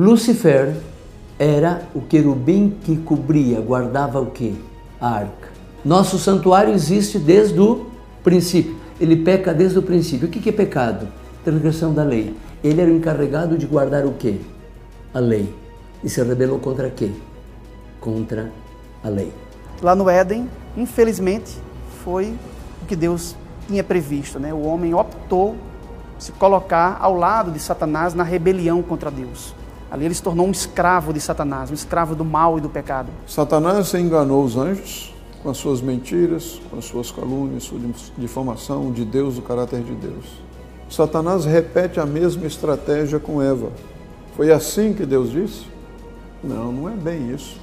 Lucifer era o querubim que cobria, guardava o que? A arca. Nosso santuário existe desde o princípio. Ele peca desde o princípio. O que é pecado? Transgressão da lei. Ele era o encarregado de guardar o que? A lei. E se rebelou contra quê? Contra a lei. Lá no Éden, infelizmente, foi o que Deus tinha previsto. Né? O homem optou se colocar ao lado de Satanás na rebelião contra Deus. Ali ele se tornou um escravo de Satanás, um escravo do mal e do pecado. Satanás enganou os anjos com as suas mentiras, com as suas calúnias, sua difamação de Deus, do caráter de Deus. Satanás repete a mesma estratégia com Eva. Foi assim que Deus disse? Não, não é bem isso.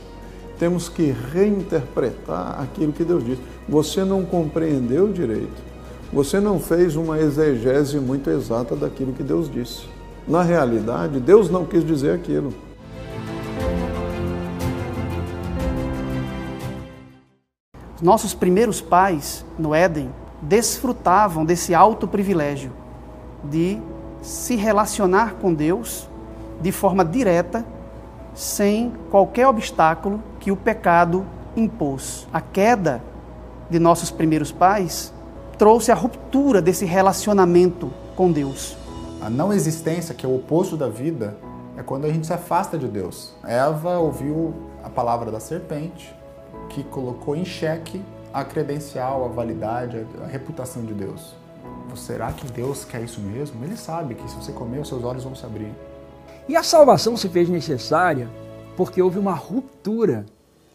Temos que reinterpretar aquilo que Deus disse. Você não compreendeu direito. Você não fez uma exegese muito exata daquilo que Deus disse. Na realidade, Deus não quis dizer aquilo. Nossos primeiros pais no Éden desfrutavam desse alto privilégio de se relacionar com Deus de forma direta, sem qualquer obstáculo que o pecado impôs. A queda de nossos primeiros pais trouxe a ruptura desse relacionamento com Deus. A não existência, que é o oposto da vida, é quando a gente se afasta de Deus. Eva ouviu a palavra da serpente, que colocou em xeque a credencial, a validade, a reputação de Deus. Será que Deus quer isso mesmo? Ele sabe que se você comer, os seus olhos vão se abrir. E a salvação se fez necessária porque houve uma ruptura.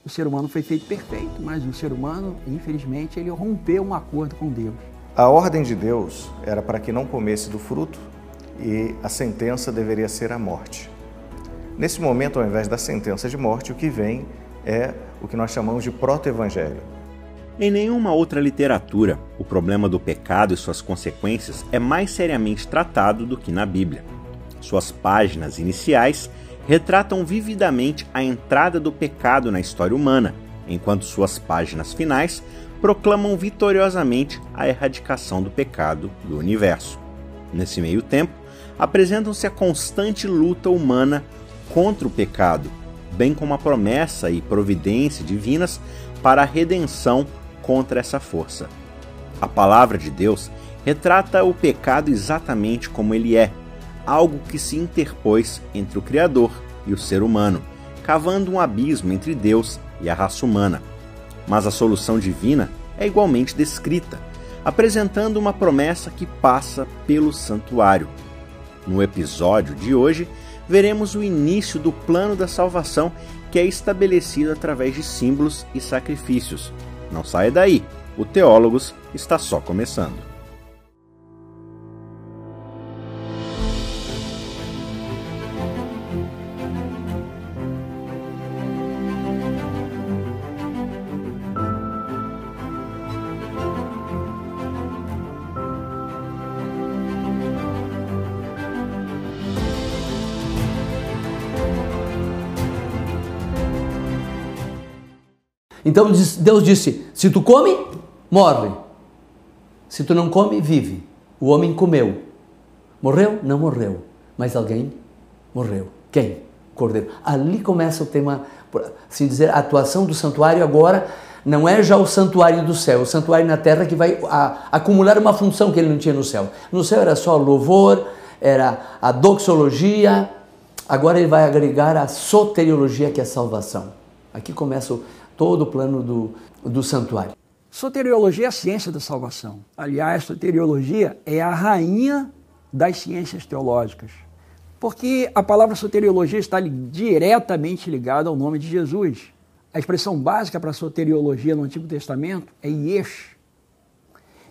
O ser humano foi feito perfeito, mas o ser humano, infelizmente, ele rompeu um acordo com Deus. A ordem de Deus era para que não comesse do fruto e a sentença deveria ser a morte. Nesse momento, ao invés da sentença de morte, o que vem é o que nós chamamos de proto-evangelho. Em nenhuma outra literatura, o problema do pecado e suas consequências é mais seriamente tratado do que na Bíblia. Suas páginas iniciais retratam vividamente a entrada do pecado na história humana, enquanto suas páginas finais proclamam vitoriosamente a erradicação do pecado do universo. Nesse meio tempo, apresentam-se a constante luta humana contra o pecado, bem como a promessa e providência divinas para a redenção contra essa força. A palavra de Deus retrata o pecado exatamente como ele é, algo que se interpôs entre o Criador e o ser humano, cavando um abismo entre Deus e a raça humana. Mas a solução divina é igualmente descrita, apresentando uma promessa que passa pelo santuário, no episódio de hoje, veremos o início do plano da salvação que é estabelecido através de símbolos e sacrifícios. Não saia daí, o Teólogos está só começando. Então Deus disse: se tu come, morre. Se tu não come, vive. O homem comeu. Morreu? Não morreu. Mas alguém morreu. Quem? Cordeiro. Ali começa o tema, assim dizer, a atuação do santuário agora não é já o santuário do céu, o santuário na terra que vai a, acumular uma função que ele não tinha no céu. No céu era só louvor, era a doxologia, agora ele vai agregar a soteriologia, que é a salvação. Aqui começa o, todo o plano do, do santuário. Soteriologia é a ciência da salvação. Aliás, soteriologia é a rainha das ciências teológicas. Porque a palavra soteriologia está diretamente ligada ao nome de Jesus. A expressão básica para soteriologia no Antigo Testamento é Yesh.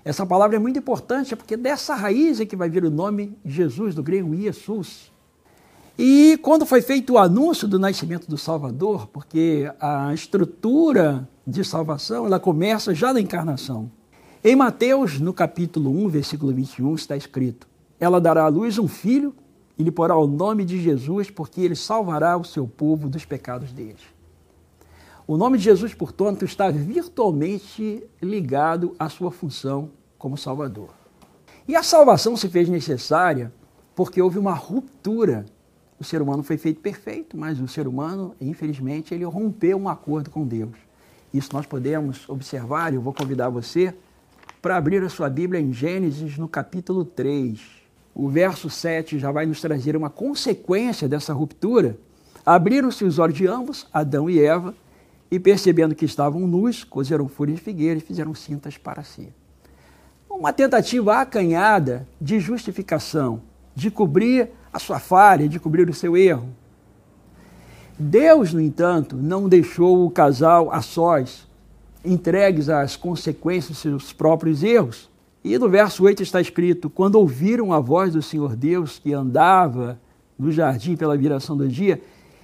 Essa palavra é muito importante porque dessa raiz é que vai vir o nome Jesus, do grego Jesus. E quando foi feito o anúncio do nascimento do Salvador, porque a estrutura de salvação ela começa já na encarnação. Em Mateus, no capítulo 1, versículo 21, está escrito: Ela dará à luz um filho e lhe porá o nome de Jesus, porque ele salvará o seu povo dos pecados deles. O nome de Jesus, portanto, está virtualmente ligado à sua função como Salvador. E a salvação se fez necessária porque houve uma ruptura O ser humano foi feito perfeito, mas o ser humano, infelizmente, ele rompeu um acordo com Deus. Isso nós podemos observar, eu vou convidar você para abrir a sua Bíblia em Gênesis, no capítulo 3. O verso 7 já vai nos trazer uma consequência dessa ruptura. Abriram-se os olhos de ambos, Adão e Eva, e percebendo que estavam nus, cozeram folhas de figueira e fizeram cintas para si. Uma tentativa acanhada de justificação, de cobrir a sua falha, de cobrir o seu erro. Deus, no entanto, não deixou o casal a sós, entregues às consequências dos seus próprios erros. E no verso 8 está escrito: Quando ouviram a voz do Senhor Deus que andava no jardim pela viração do dia,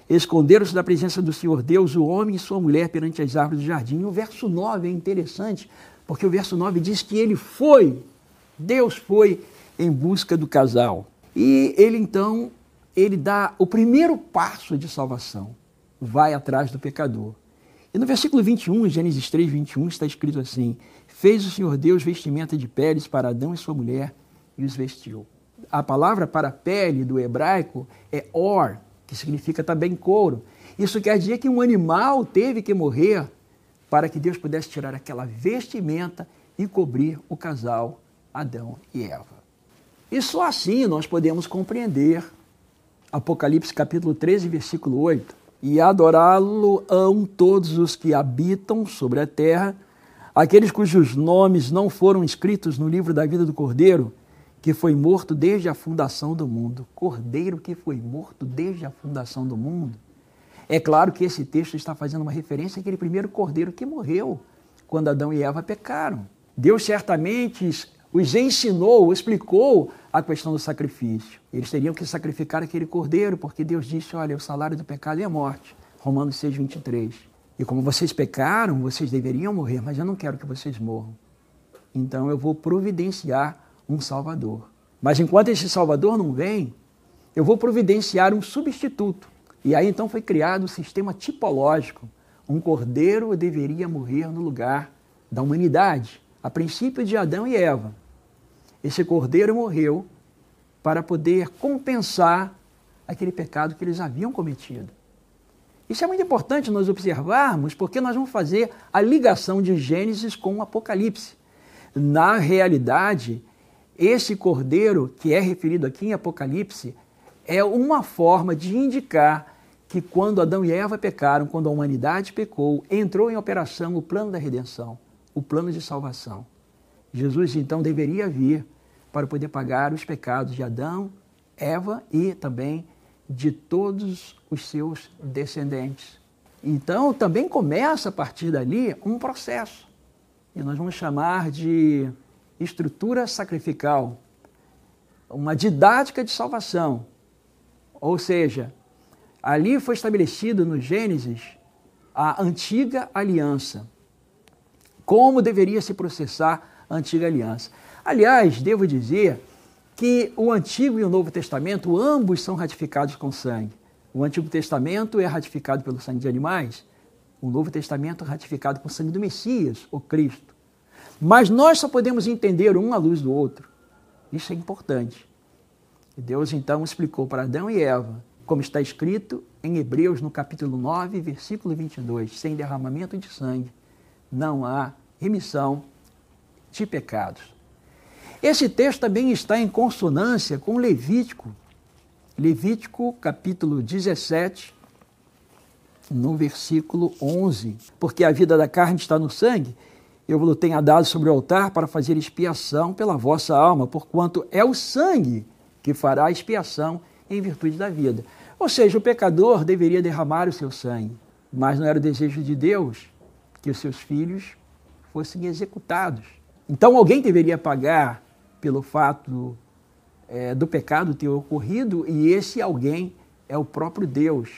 esconderam-se da presença do Senhor Deus, o homem e sua mulher, perante as árvores do jardim. E o verso 9 é interessante, porque o verso 9 diz que ele foi, Deus foi em busca do casal. E ele então, ele dá o primeiro passo de salvação, vai atrás do pecador. E no versículo 21, Gênesis 3, 21, está escrito assim: Fez o Senhor Deus vestimenta de peles para Adão e sua mulher e os vestiu. A palavra para pele do hebraico é or, que significa também couro. Isso quer dizer que um animal teve que morrer para que Deus pudesse tirar aquela vestimenta e cobrir o casal Adão e Eva. E só assim nós podemos compreender Apocalipse capítulo 13, versículo 8. E adorá-lo-ão todos os que habitam sobre a terra, aqueles cujos nomes não foram escritos no livro da vida do Cordeiro, que foi morto desde a fundação do mundo. Cordeiro que foi morto desde a fundação do mundo. É claro que esse texto está fazendo uma referência àquele primeiro cordeiro que morreu quando Adão e Eva pecaram. Deus certamente os ensinou, explicou a questão do sacrifício. Eles teriam que sacrificar aquele cordeiro, porque Deus disse: olha, o salário do pecado é a morte. Romanos 6, 23. E como vocês pecaram, vocês deveriam morrer, mas eu não quero que vocês morram. Então eu vou providenciar um Salvador. Mas enquanto esse Salvador não vem, eu vou providenciar um substituto. E aí então foi criado o sistema tipológico. Um cordeiro deveria morrer no lugar da humanidade, a princípio de Adão e Eva. Esse cordeiro morreu para poder compensar aquele pecado que eles haviam cometido. Isso é muito importante nós observarmos, porque nós vamos fazer a ligação de Gênesis com o Apocalipse. Na realidade, esse cordeiro que é referido aqui em Apocalipse é uma forma de indicar que quando Adão e Eva pecaram, quando a humanidade pecou, entrou em operação o plano da redenção, o plano de salvação. Jesus então deveria vir para poder pagar os pecados de Adão, Eva e também de todos os seus descendentes. Então, também começa a partir dali um processo, e nós vamos chamar de estrutura sacrificial, uma didática de salvação. Ou seja, ali foi estabelecido no Gênesis a antiga aliança, como deveria se processar a antiga aliança. Aliás, devo dizer que o Antigo e o Novo Testamento, ambos são ratificados com sangue. O Antigo Testamento é ratificado pelo sangue de animais, o Novo Testamento é ratificado com o sangue do Messias, o Cristo. Mas nós só podemos entender um à luz do outro. Isso é importante. Deus então explicou para Adão e Eva, como está escrito em Hebreus no capítulo 9, versículo 22, sem derramamento de sangue não há remissão de pecados. Esse texto também está em consonância com Levítico. Levítico, capítulo 17, no versículo 11. Porque a vida da carne está no sangue, eu vos tenho dado sobre o altar para fazer expiação pela vossa alma, porquanto é o sangue que fará expiação em virtude da vida. Ou seja, o pecador deveria derramar o seu sangue, mas não era o desejo de Deus que os seus filhos fossem executados. Então alguém deveria pagar pelo fato é, do pecado ter ocorrido, e esse alguém é o próprio Deus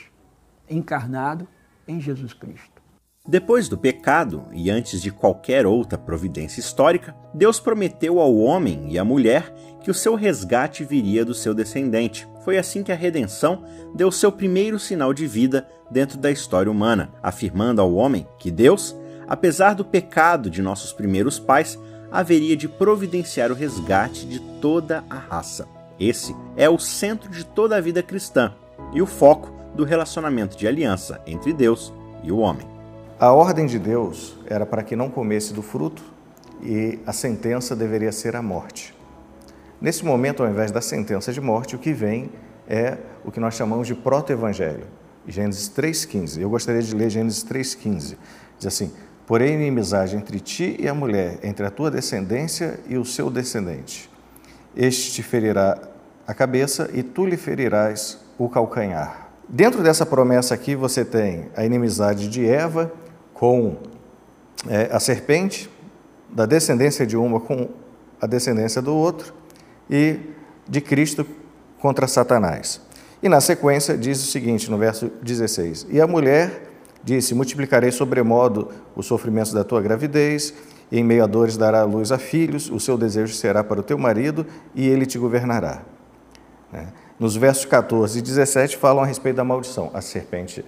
encarnado em Jesus Cristo. Depois do pecado e antes de qualquer outra providência histórica, Deus prometeu ao homem e à mulher que o seu resgate viria do seu descendente. Foi assim que a redenção deu seu primeiro sinal de vida dentro da história humana, afirmando ao homem que Deus, apesar do pecado de nossos primeiros pais, haveria de providenciar o resgate de toda a raça. Esse é o centro de toda a vida cristã. e o foco do relacionamento de aliança entre Deus e o homem. A ordem de Deus era para que não comesse do fruto e a sentença deveria ser a morte. Nesse momento, ao invés da sentença de morte, o que vem é o que nós chamamos de proto-evangelho. Gênesis 3,15. Eu gostaria de ler Gênesis 3,15. Diz assim: Porém, inimizade entre ti e a mulher, entre a tua descendência e o seu descendente. Este te ferirá a cabeça e tu lhe ferirás o calcanhar. Dentro dessa promessa aqui, você tem a inimizade de Eva com é, a serpente, da descendência de uma com a descendência do outro, e de Cristo contra Satanás. E na sequência diz o seguinte, no verso 16: E a mulher disse: Multiplicarei sobremodo os sofrimentos da tua gravidez, em meio a dores dará luz a filhos, o seu desejo será para o teu marido, e ele te governará. Né? Nos versos 14 e 17 falam a respeito da maldição. A serpente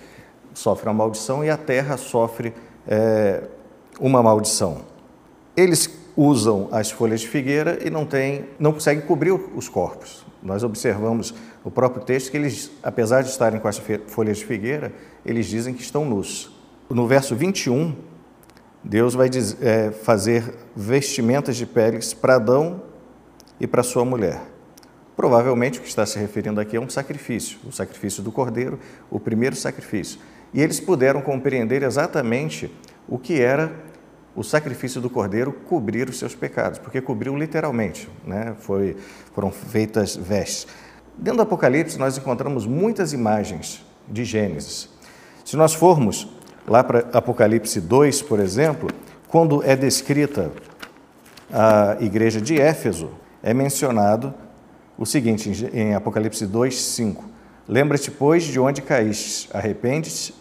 sofre uma maldição e a terra sofre é, uma maldição. Eles usam as folhas de figueira e não, tem, não conseguem cobrir os corpos. Nós observamos no próprio texto que eles, apesar de estarem com as folhas de figueira, eles dizem que estão nus. No verso 21, Deus vai dizer, é, fazer vestimentas de peles para Adão e para sua mulher. Provavelmente o que está se referindo aqui é um sacrifício, o sacrifício do cordeiro, o primeiro sacrifício. E eles puderam compreender exatamente o que era o sacrifício do cordeiro cobrir os seus pecados, porque cobriu literalmente, né? Foi, foram feitas vestes. Dentro do Apocalipse, nós encontramos muitas imagens de Gênesis. Se nós formos lá para Apocalipse 2, por exemplo, quando é descrita a igreja de Éfeso, é mencionado o seguinte em Apocalipse 2, 5. Lembra-te, pois, de onde caíste, arrepende-te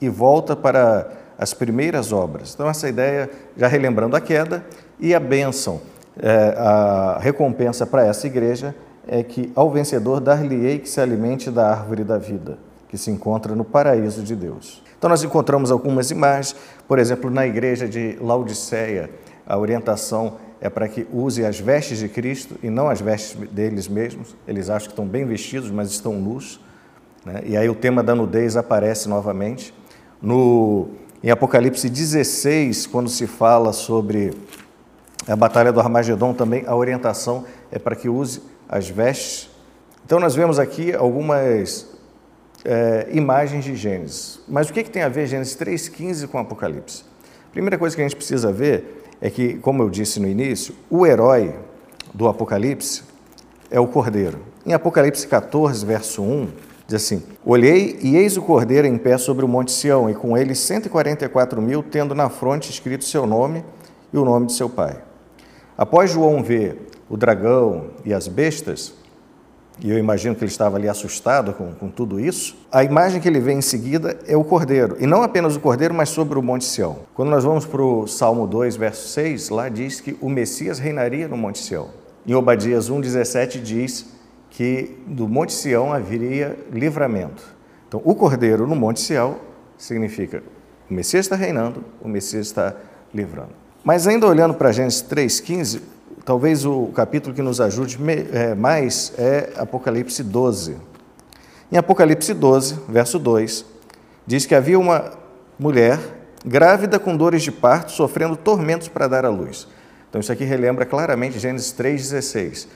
e volta para as primeiras obras. Então, essa ideia, já relembrando a queda, e a bênção, é, a recompensa para essa igreja é que ao vencedor dar-lhe-ei que se alimente da árvore da vida, que se encontra no paraíso de Deus. Então, nós encontramos algumas imagens, por exemplo, na igreja de Laodiceia, a orientação é para que use as vestes de Cristo e não as vestes deles mesmos. Eles acham que estão bem vestidos, mas estão nus. Né? E aí o tema da nudez aparece novamente. No em Apocalipse 16, quando se fala sobre a batalha do Armagedon, também a orientação é para que use as vestes. Então, nós vemos aqui algumas é, imagens de Gênesis. Mas o que, que tem a ver Gênesis 3,15 com Apocalipse? Primeira coisa que a gente precisa ver é que, como eu disse no início, o herói do Apocalipse é o Cordeiro. Em Apocalipse 14, verso 1, Diz assim: Olhei e eis o cordeiro em pé sobre o monte Sião, e com ele 144 mil, tendo na fronte escrito seu nome e o nome de seu pai. Após João ver o dragão e as bestas, e eu imagino que ele estava ali assustado com, com tudo isso, a imagem que ele vê em seguida é o cordeiro, e não apenas o cordeiro, mas sobre o monte Sião. Quando nós vamos para o Salmo 2, verso 6, lá diz que o Messias reinaria no monte Sião. Em Obadias 1,17 diz que do Monte Sião haveria livramento. Então, o cordeiro no Monte Sião significa o Messias está reinando, o Messias está livrando. Mas ainda olhando para Gênesis 3,15, talvez o capítulo que nos ajude é, mais é Apocalipse 12. Em Apocalipse 12, verso 2, diz que havia uma mulher grávida com dores de parto, sofrendo tormentos para dar à luz. Então, isso aqui relembra claramente Gênesis 3,16.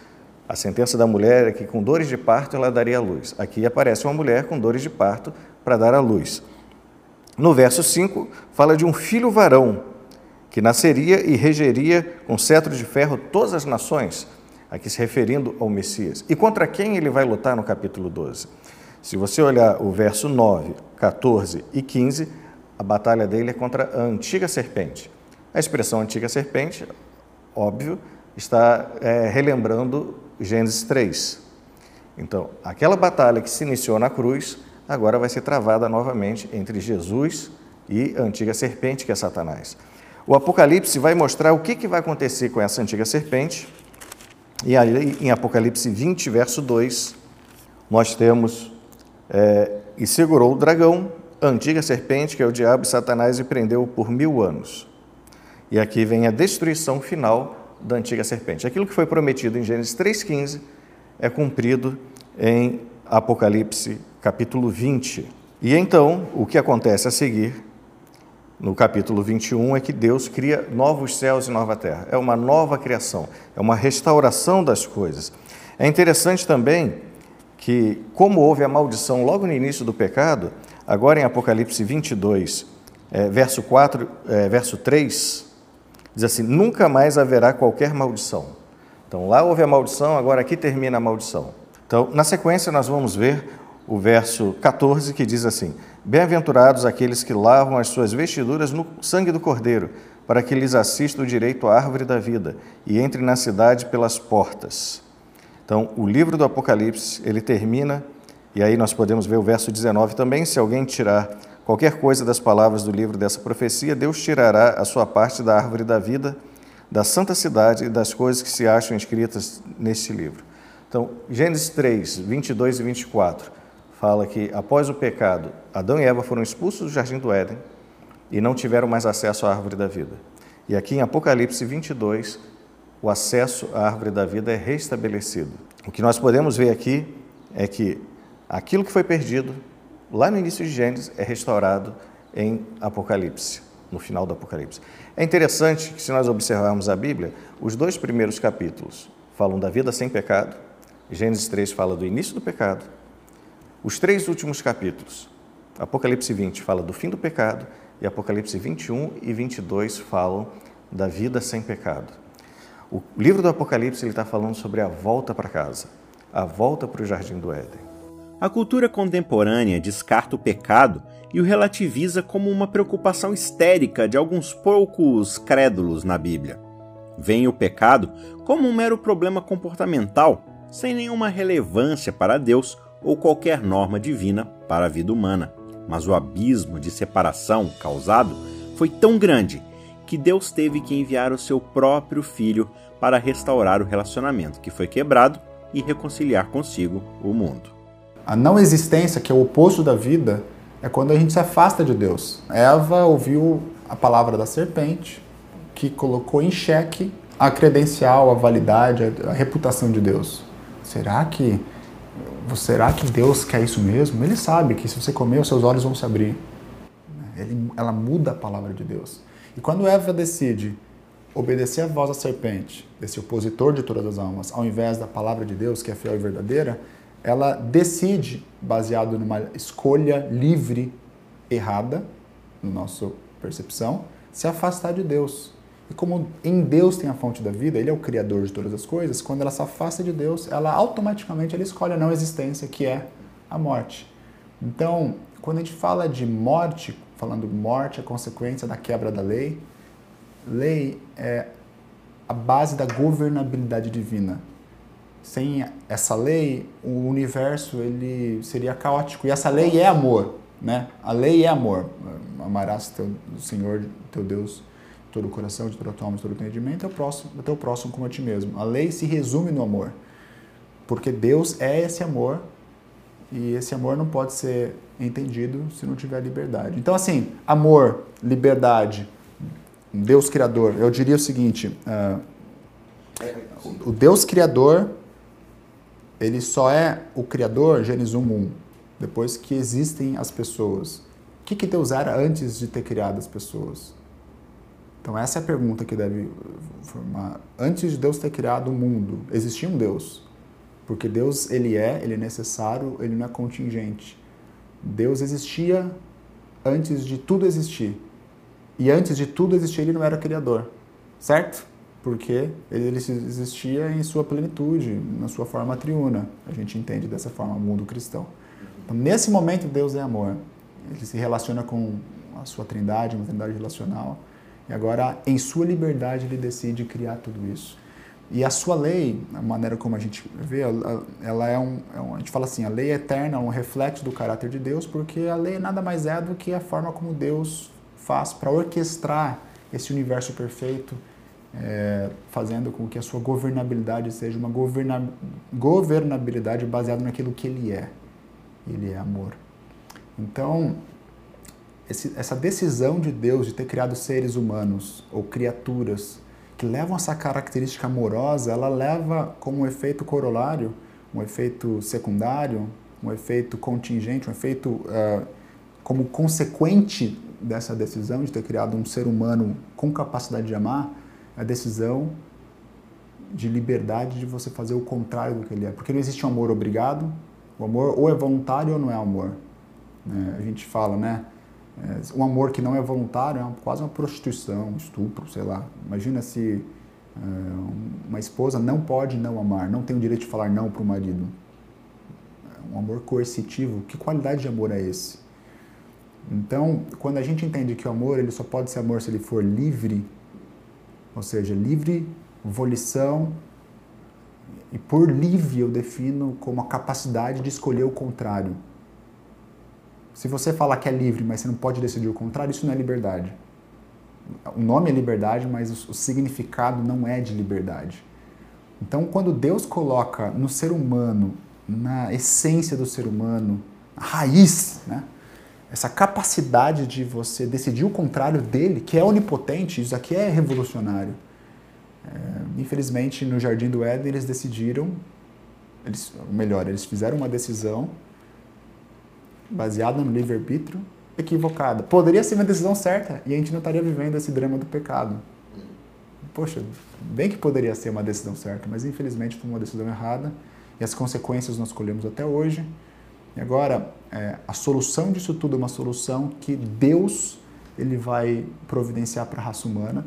A sentença da mulher é que com dores de parto ela daria a luz. Aqui aparece uma mulher com dores de parto para dar a luz. No verso 5, fala de um filho varão que nasceria e regeria com cetro de ferro todas as nações, aqui se referindo ao Messias. E contra quem ele vai lutar no capítulo 12? Se você olhar o verso 9, 14 e 15, a batalha dele é contra a antiga serpente. A expressão antiga serpente, óbvio, está é, relembrando Gênesis 3. Então, aquela batalha que se iniciou na cruz, agora vai ser travada novamente entre Jesus e a antiga serpente, que é Satanás. O Apocalipse vai mostrar o que, vai acontecer com essa antiga serpente. E aí, em Apocalipse 20, verso 2, nós temos: é, E segurou o dragão, a antiga serpente, que é o diabo e Satanás, e prendeu por mil anos. E aqui vem a destruição final da antiga serpente. Aquilo que foi prometido em Gênesis 3,15 é cumprido em Apocalipse capítulo 20. E então, o que acontece a seguir, no capítulo 21, é que Deus cria novos céus e nova terra. É uma nova criação, é uma restauração das coisas. É interessante também que, como houve a maldição logo no início do pecado, agora em Apocalipse 22, é, verso 4, é, verso 3, diz assim: Nunca mais haverá qualquer maldição. Então lá houve a maldição, agora aqui termina a maldição. Então, na sequência, nós vamos ver o verso 14 que diz assim: Bem-aventurados aqueles que lavam as suas vestiduras no sangue do Cordeiro, para que lhes assista o direito à árvore da vida e entre na cidade pelas portas. Então, o livro do Apocalipse, ele termina, e aí nós podemos ver o verso 19 também: se alguém tirar qualquer coisa das palavras do livro dessa profecia, Deus tirará a sua parte da árvore da vida, da santa cidade e das coisas que se acham escritas neste livro. Então, Gênesis 3, 22 e 24 fala que após o pecado, Adão e Eva foram expulsos do jardim do Éden e não tiveram mais acesso à árvore da vida. E aqui em Apocalipse 22, o acesso à árvore da vida é restabelecido. O que nós podemos ver aqui é que aquilo que foi perdido lá no início de Gênesis é restaurado em Apocalipse, no final do Apocalipse. É interessante que, se nós observarmos a Bíblia, os dois primeiros capítulos falam da vida sem pecado Gênesis 3 fala do início do pecado. Os três últimos capítulos, Apocalipse 20 fala do fim do pecado e Apocalipse 21 e 22 falam da vida sem pecado. O livro do Apocalipse está falando sobre a volta para casa, a volta para o jardim do Éden. A cultura contemporânea descarta o pecado e o relativiza como uma preocupação histérica de alguns poucos crédulos na Bíblia. Vem o pecado como um mero problema comportamental sem nenhuma relevância para Deus ou qualquer norma divina para a vida humana. Mas o abismo de separação causado foi tão grande que Deus teve que enviar o seu próprio filho para restaurar o relacionamento que foi quebrado e reconciliar consigo o mundo. A não existência, que é o oposto da vida, é quando a gente se afasta de Deus. Eva ouviu a palavra da serpente, que colocou em xeque a credencial, a validade, a reputação de Deus. Será que será que Deus quer isso mesmo? Ele sabe que se você comer, os seus olhos vão se abrir. Ele, ela muda a palavra de Deus. E quando Eva decide obedecer a voz da serpente, desse opositor de todas as almas, ao invés da palavra de Deus, que é fiel e verdadeira, ela decide, baseado numa escolha livre, errada, na nossa percepção, se afastar de Deus. E como em Deus tem a fonte da vida, Ele é o criador de todas as coisas, quando ela se afasta de Deus, ela automaticamente ela escolhe a não existência, que é a morte. Então, quando a gente fala de morte, falando morte é consequência da quebra da lei, lei é a base da governabilidade divina. Sem essa lei, o universo ele seria caótico. E essa lei é amor, né? A lei é amor. Amarás teu, o Senhor, teu Deus, todo o coração, de toda a tua alma, de todo o entendimento, o próximo, é teu próximo como a ti mesmo. A lei se resume no amor. Porque Deus é esse amor e esse amor não pode ser entendido se não tiver liberdade. Então, assim, amor, liberdade, Deus Criador, eu diria o seguinte: uh, o Deus Criador, ele só é o Criador, Gênesis 1, 1, depois que existem as pessoas. O que, que Deus era antes de ter criado as pessoas? Então essa é a pergunta que deve formar. Antes de Deus ter criado o mundo, existia um Deus? Porque Deus, ele é, ele é necessário, ele não é contingente. Deus existia antes de tudo existir. E antes de tudo existir, ele não era criador. Certo? Porque ele existia em sua plenitude, na sua forma triuna. A gente entende dessa forma o mundo cristão. Então, nesse momento, Deus é amor. Ele se relaciona com a sua trindade, uma trindade relacional e agora, em sua liberdade, ele decide criar tudo isso. E a sua lei, a maneira como a gente vê, ela é um, é um, A gente fala assim, a lei é eterna é um reflexo do caráter de Deus, porque a lei nada mais é do que a forma como Deus faz para orquestrar esse universo perfeito, é, fazendo com que a sua governabilidade seja uma governa, governabilidade baseada naquilo que ele é. Ele é amor. Então, esse, essa decisão de Deus de ter criado seres humanos ou criaturas que levam essa característica amorosa, ela leva como efeito corolário, um efeito secundário, um efeito contingente, um efeito uh, como consequente dessa decisão de ter criado um ser humano com capacidade de amar, a decisão de liberdade de você fazer o contrário do que ele é. Porque não existe um amor obrigado, o amor ou é voluntário ou não é amor. É, a gente fala, né? É, um amor que não é voluntário é quase uma prostituição, um estupro, sei lá. Imagina se é, uma esposa não pode não amar, não tem o direito de falar não para o marido. É um amor coercitivo. Que qualidade de amor é esse? Então, quando a gente entende que o amor ele só pode ser amor se ele for livre, ou seja, livre volição, e por livre eu defino como a capacidade de escolher o contrário. Se você falar que é livre, mas você não pode decidir o contrário, isso não é liberdade. O nome é liberdade, mas o significado não é de liberdade. Então, quando Deus coloca no ser humano, na essência do ser humano, a raiz, né? Essa capacidade de você decidir o contrário dele, que é onipotente, isso aqui é revolucionário. É, infelizmente, no Jardim do Éden, eles decidiram, eles, melhor, eles fizeram uma decisão baseada no livre-arbítrio equivocada. Poderia ser uma decisão certa e a gente não estaria vivendo esse drama do pecado. Poxa, bem que poderia ser uma decisão certa, mas infelizmente foi uma decisão errada e as consequências nós colhemos até hoje. E agora, é, a solução disso tudo é uma solução que Deus ele vai providenciar para a raça humana.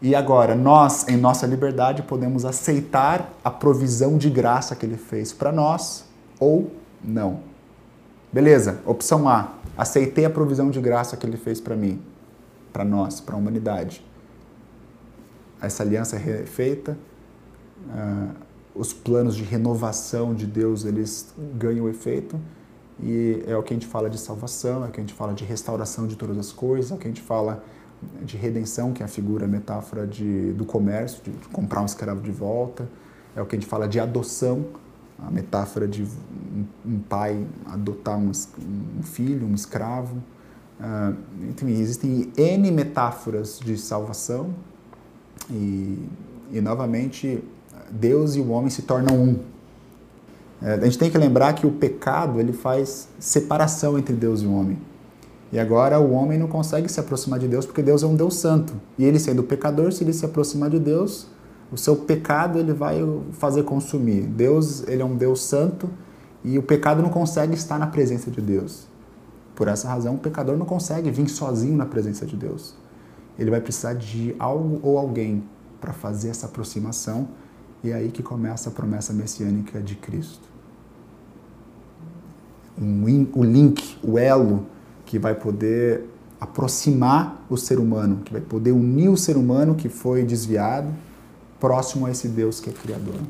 E agora, nós, em nossa liberdade, podemos aceitar a provisão de graça que ele fez para nós ou não. Beleza, opção A, aceitei a provisão de graça que ele fez para mim, para nós, para a humanidade. Essa aliança é feita, uh, os planos de renovação de Deus, eles ganham efeito, e é o que a gente fala de salvação, é o que a gente fala de restauração de todas as coisas, é o que a gente fala de redenção, que é a figura, a metáfora de, do comércio, de comprar um escravo de volta, é o que a gente fala de adoção, a metáfora de um, pai adotar um, um, filho, um escravo. Uh, enfim, existem N metáforas de salvação. E, e, novamente, Deus e o homem se tornam um. É, a gente tem que lembrar que o pecado ele faz separação entre Deus e o homem. E agora o homem não consegue se aproximar de Deus porque Deus é um Deus santo. E ele sendo pecador, se ele se aproximar de Deus, o seu pecado ele vai fazer consumir. Deus, ele é um Deus santo e o pecado não consegue estar na presença de Deus. Por essa razão, o pecador não consegue vir sozinho na presença de Deus. Ele vai precisar de algo ou alguém para fazer essa aproximação e é aí que começa a promessa messiânica de Cristo. Um, o link, o elo que vai poder aproximar o ser humano, que vai poder unir o ser humano que foi desviado próximo a esse Deus que é Criador.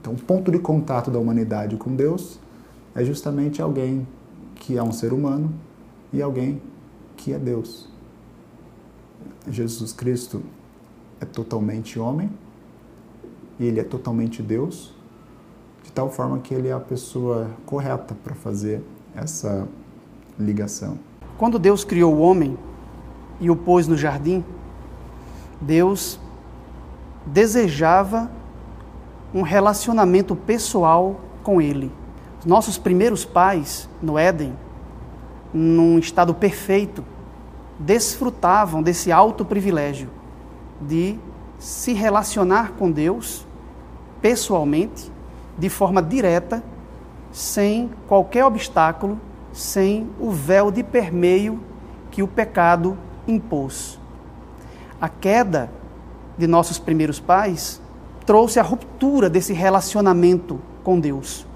Então, o ponto de contato da humanidade com Deus é justamente alguém que é um ser humano e alguém que é Deus. Jesus Cristo é totalmente homem e ele é totalmente Deus, de tal forma que ele é a pessoa correta para fazer essa ligação. Quando Deus criou o homem e o pôs no jardim, Deus desejava um relacionamento pessoal com ele. Nossos primeiros pais no Éden, num estado perfeito, desfrutavam desse alto privilégio de se relacionar com Deus pessoalmente, de forma direta, sem qualquer obstáculo, sem o véu de permeio que o pecado impôs. A queda de nossos primeiros pais trouxe a ruptura desse relacionamento com Deus.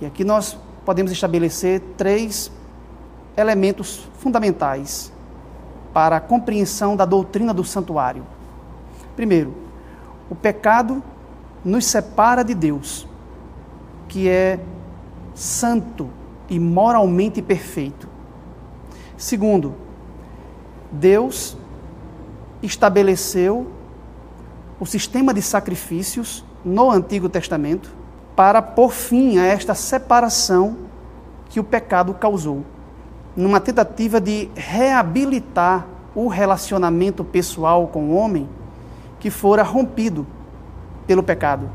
E aqui nós podemos estabelecer três elementos fundamentais para a compreensão da doutrina do santuário. Primeiro, o pecado nos separa de Deus, que é santo e moralmente perfeito. Segundo, Deus estabeleceu o sistema de sacrifícios no Antigo Testamento para pôr fim a esta separação que o pecado causou, numa tentativa de reabilitar o relacionamento pessoal com o homem que fora rompido pelo pecado.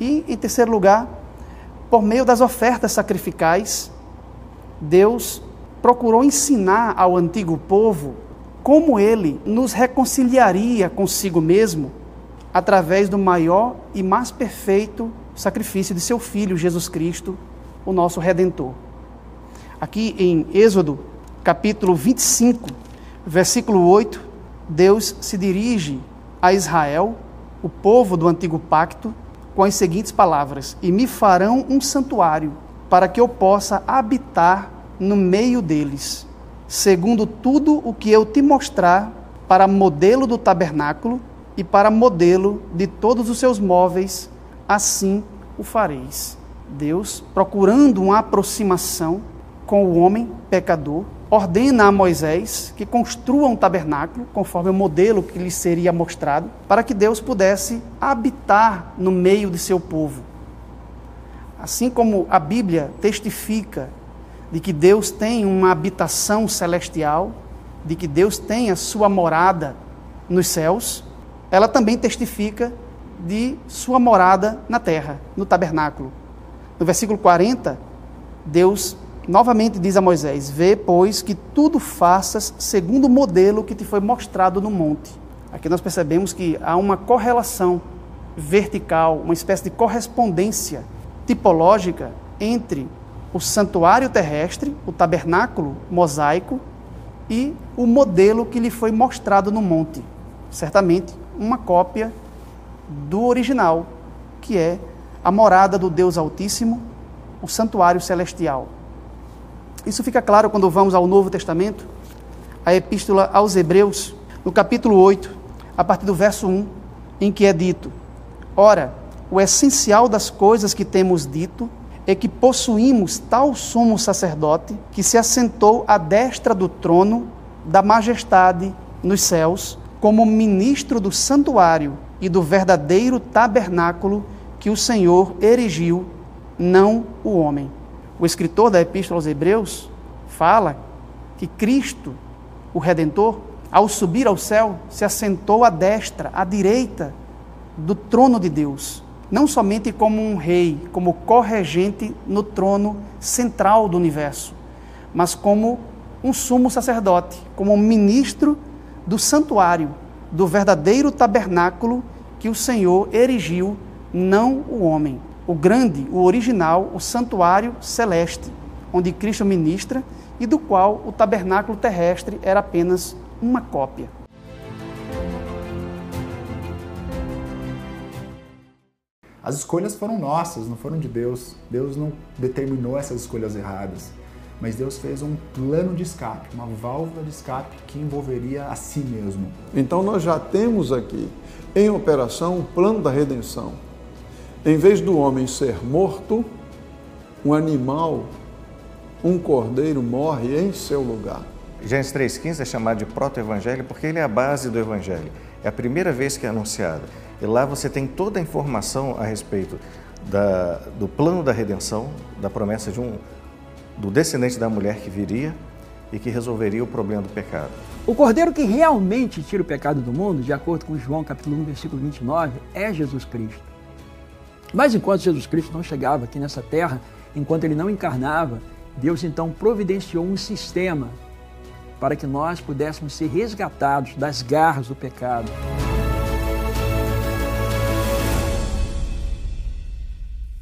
E, em terceiro lugar, por meio das ofertas sacrificais, Deus procurou ensinar ao antigo povo como ele nos reconciliaria consigo mesmo através do maior e mais perfeito sacrifício de seu filho Jesus Cristo, o nosso redentor. Aqui em Êxodo, capítulo 25, versículo 8, Deus se dirige a Israel, o povo do antigo pacto, com as seguintes palavras: E me farão um santuário, para que eu possa habitar no meio deles, segundo tudo o que eu te mostrar, para modelo do tabernáculo e para modelo de todos os seus móveis, assim o fareis. Deus, procurando uma aproximação com o homem pecador, ordena a Moisés que construa um tabernáculo, conforme o modelo que lhe seria mostrado, para que Deus pudesse habitar no meio de seu povo. Assim como a Bíblia testifica de que Deus tem uma habitação celestial, de que Deus tem a sua morada nos céus, ela também testifica de sua morada na terra, no tabernáculo. No versículo 40, Deus novamente diz a Moisés: Vê, pois, que tudo faças segundo o modelo que te foi mostrado no monte. Aqui nós percebemos que há uma correlação vertical, uma espécie de correspondência tipológica entre o santuário terrestre, o tabernáculo mosaico e o modelo que lhe foi mostrado no monte. Certamente uma cópia do original, que é a morada do Deus Altíssimo, o santuário celestial. Isso fica claro quando vamos ao Novo Testamento, a Epístola aos Hebreus, no capítulo 8, a partir do verso 1, em que é dito: Ora, o essencial das coisas que temos dito é que possuímos tal sumo sacerdote que se assentou à destra do trono da majestade nos céus, como ministro do santuário e do verdadeiro tabernáculo que o Senhor erigiu, não o homem. O escritor da Epístola aos Hebreus fala que Cristo, o Redentor, ao subir ao céu, se assentou à destra, à direita do trono de Deus. Não somente como um rei, como corregente no trono central do universo, mas como um sumo sacerdote, como um ministro do santuário, do verdadeiro tabernáculo que o Senhor erigiu, não o homem o grande, o original, o santuário celeste, onde Cristo ministra e do qual o tabernáculo terrestre era apenas uma cópia. As escolhas foram nossas, não foram de Deus. Deus não determinou essas escolhas erradas. Mas Deus fez um plano de escape, uma válvula de escape que envolveria a si mesmo. Então nós já temos aqui em operação o plano da redenção em vez do homem ser morto, um animal, um cordeiro morre em seu lugar. Gênesis 3,15 é chamado de proto-evangelho porque ele é a base do evangelho. É a primeira vez que é anunciado. E lá você tem toda a informação a respeito da, do plano da redenção, da promessa de um, do descendente da mulher que viria e que resolveria o problema do pecado. O cordeiro que realmente tira o pecado do mundo, de acordo com João capítulo 1, versículo 29, é Jesus Cristo. Mas enquanto Jesus Cristo não chegava aqui nessa terra, enquanto ele não encarnava, Deus então providenciou um sistema para que nós pudéssemos ser resgatados das garras do pecado.